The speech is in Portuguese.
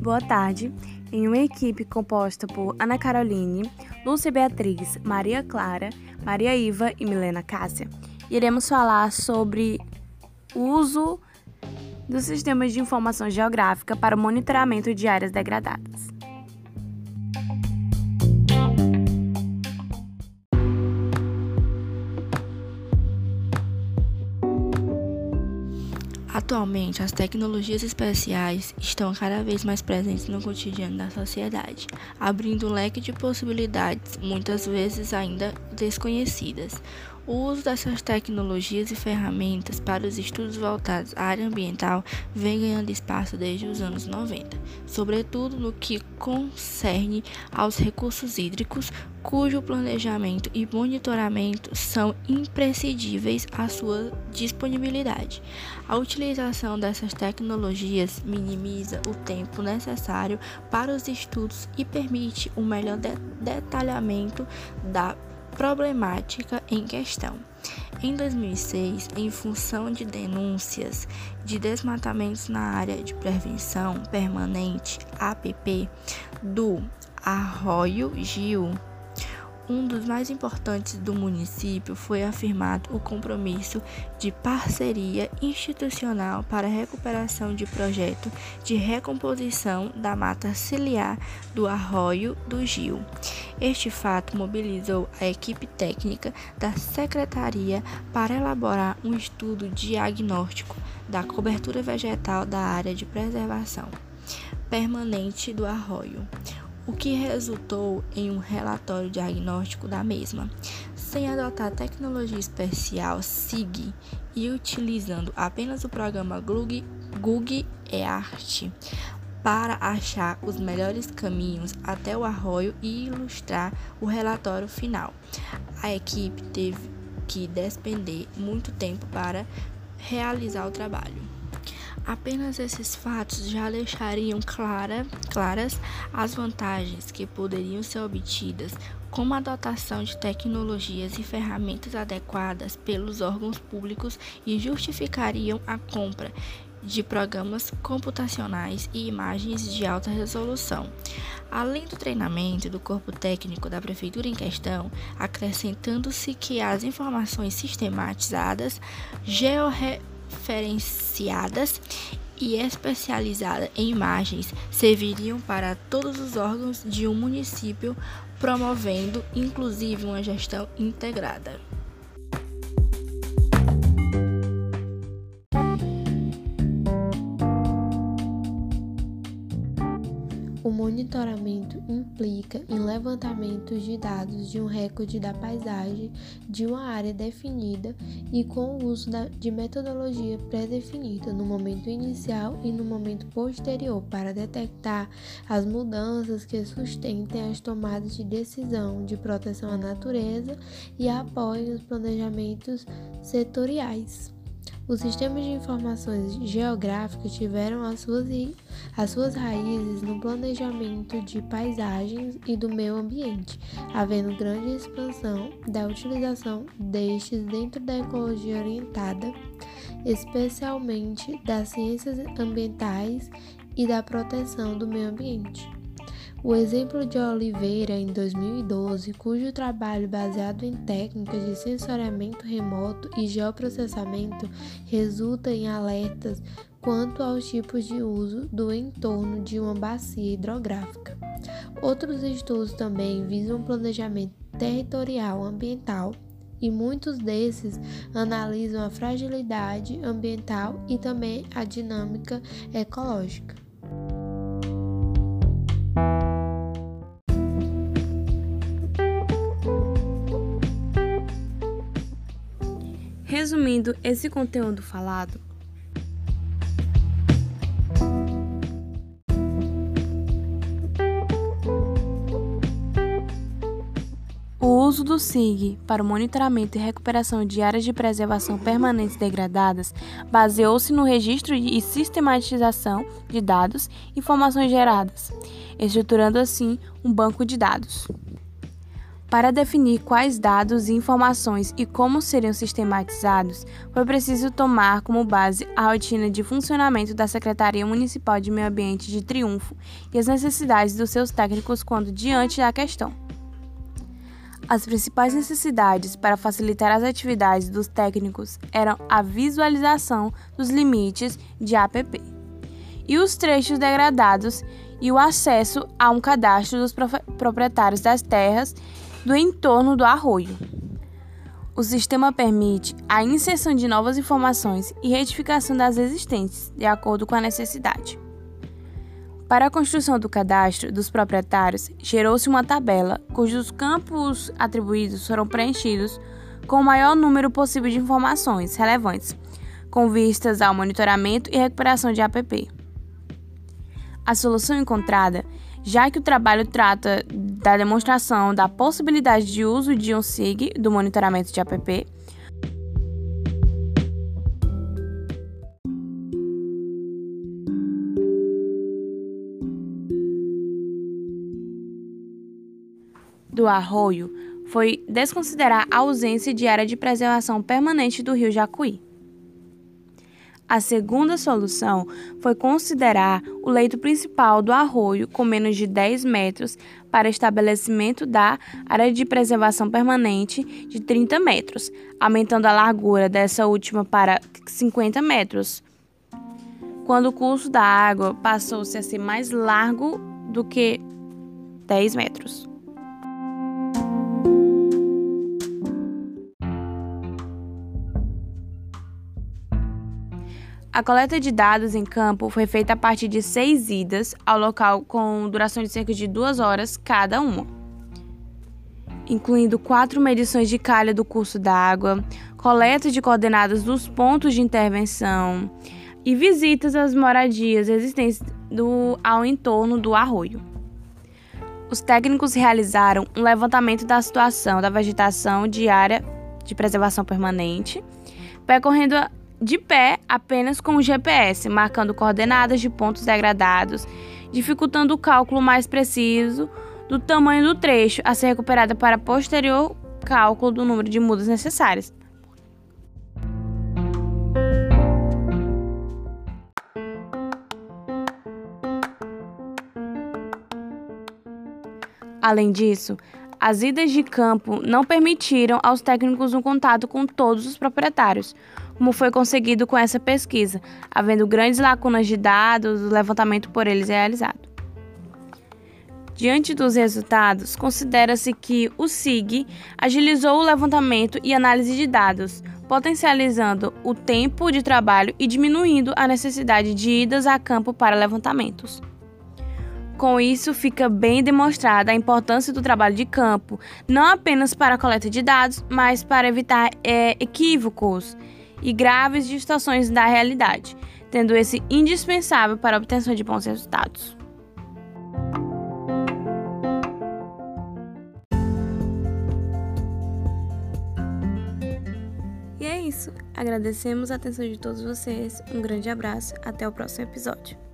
Boa tarde. Em uma equipe composta por Ana Caroline, Lúcia Beatriz, Maria Clara, Maria Iva e Milena Cássia, iremos falar sobre o uso dos sistemas de informação geográfica para o monitoramento de áreas degradadas. Atualmente, as tecnologias especiais estão cada vez mais presentes no cotidiano da sociedade, abrindo um leque de possibilidades, muitas vezes ainda desconhecidas. O uso dessas tecnologias e ferramentas para os estudos voltados à área ambiental vem ganhando espaço desde os anos 90, sobretudo no que concerne aos recursos hídricos, cujo planejamento e monitoramento são imprescindíveis à sua disponibilidade. A utilização dessas tecnologias minimiza o tempo necessário para os estudos e permite um melhor de detalhamento da problemática em questão. Em 2006, em função de denúncias de desmatamentos na área de prevenção permanente APP do Arroio Gil, um dos mais importantes do município, foi afirmado o compromisso de parceria institucional para a recuperação de projeto de recomposição da mata ciliar do Arroio do Gil. Este fato mobilizou a equipe técnica da Secretaria para elaborar um estudo diagnóstico da cobertura vegetal da área de preservação permanente do arroio o que resultou em um relatório diagnóstico da mesma. Sem adotar tecnologia especial SIG e utilizando apenas o programa Google Earth para achar os melhores caminhos até o arroio e ilustrar o relatório final. A equipe teve que despender muito tempo para realizar o trabalho. Apenas esses fatos já deixariam clara, claras as vantagens que poderiam ser obtidas com a dotação de tecnologias e ferramentas adequadas pelos órgãos públicos e justificariam a compra de programas computacionais e imagens de alta resolução. Além do treinamento do corpo técnico da prefeitura em questão, acrescentando-se que as informações sistematizadas, georre referenciadas e especializadas em imagens serviriam para todos os órgãos de um município, promovendo inclusive uma gestão integrada. Monitoramento implica em levantamentos de dados de um recorde da paisagem de uma área definida e com o uso de metodologia pré-definida no momento inicial e no momento posterior para detectar as mudanças que sustentem as tomadas de decisão de proteção à natureza e apoiem os planejamentos setoriais. Os sistemas de informações geográficas tiveram as suas, as suas raízes no planejamento de paisagens e do meio ambiente, havendo grande expansão da utilização destes dentro da ecologia orientada, especialmente das ciências ambientais e da proteção do meio ambiente. O exemplo de Oliveira, em 2012, cujo trabalho baseado em técnicas de sensoriamento remoto e geoprocessamento resulta em alertas quanto aos tipos de uso do entorno de uma bacia hidrográfica. Outros estudos também visam planejamento territorial ambiental e muitos desses analisam a fragilidade ambiental e também a dinâmica ecológica. Resumindo esse conteúdo falado, O uso do SIG para o monitoramento e recuperação de áreas de preservação permanentes degradadas baseou-se no registro e sistematização de dados e informações geradas, estruturando assim um banco de dados. Para definir quais dados e informações e como seriam sistematizados, foi preciso tomar como base a rotina de funcionamento da Secretaria Municipal de Meio Ambiente de Triunfo e as necessidades dos seus técnicos quando diante da questão. As principais necessidades para facilitar as atividades dos técnicos eram a visualização dos limites de APP e os trechos degradados e o acesso a um cadastro dos proprietários das terras do entorno do arroio. O sistema permite a inserção de novas informações e retificação das existentes, de acordo com a necessidade. Para a construção do cadastro dos proprietários, gerou-se uma tabela cujos campos atribuídos foram preenchidos com o maior número possível de informações relevantes, com vistas ao monitoramento e recuperação de APP. A solução encontrada já que o trabalho trata da demonstração da possibilidade de uso de um SIG do monitoramento de APP. Do arroio foi desconsiderar a ausência de área de preservação permanente do rio Jacuí. A segunda solução foi considerar o leito principal do arroio com menos de 10 metros para estabelecimento da área de preservação permanente de 30 metros, aumentando a largura dessa última para 50 metros. Quando o curso da água passou-se a ser mais largo do que 10 metros. A coleta de dados em campo foi feita a partir de seis idas ao local com duração de cerca de duas horas cada uma, incluindo quatro medições de calha do curso d'água, coleta de coordenadas dos pontos de intervenção e visitas às moradias existentes do, ao entorno do arroio. Os técnicos realizaram um levantamento da situação da vegetação de área de preservação permanente, percorrendo de pé apenas com o GPS, marcando coordenadas de pontos degradados, dificultando o cálculo mais preciso do tamanho do trecho a ser recuperado para posterior cálculo do número de mudas necessárias. Além disso, as idas de campo não permitiram aos técnicos um contato com todos os proprietários, como foi conseguido com essa pesquisa, havendo grandes lacunas de dados do levantamento por eles realizado. Diante dos resultados, considera-se que o SIG agilizou o levantamento e análise de dados, potencializando o tempo de trabalho e diminuindo a necessidade de idas a campo para levantamentos. Com isso, fica bem demonstrada a importância do trabalho de campo, não apenas para a coleta de dados, mas para evitar é, equívocos e graves distorções da realidade, tendo esse indispensável para a obtenção de bons resultados. E é isso. Agradecemos a atenção de todos vocês. Um grande abraço. Até o próximo episódio.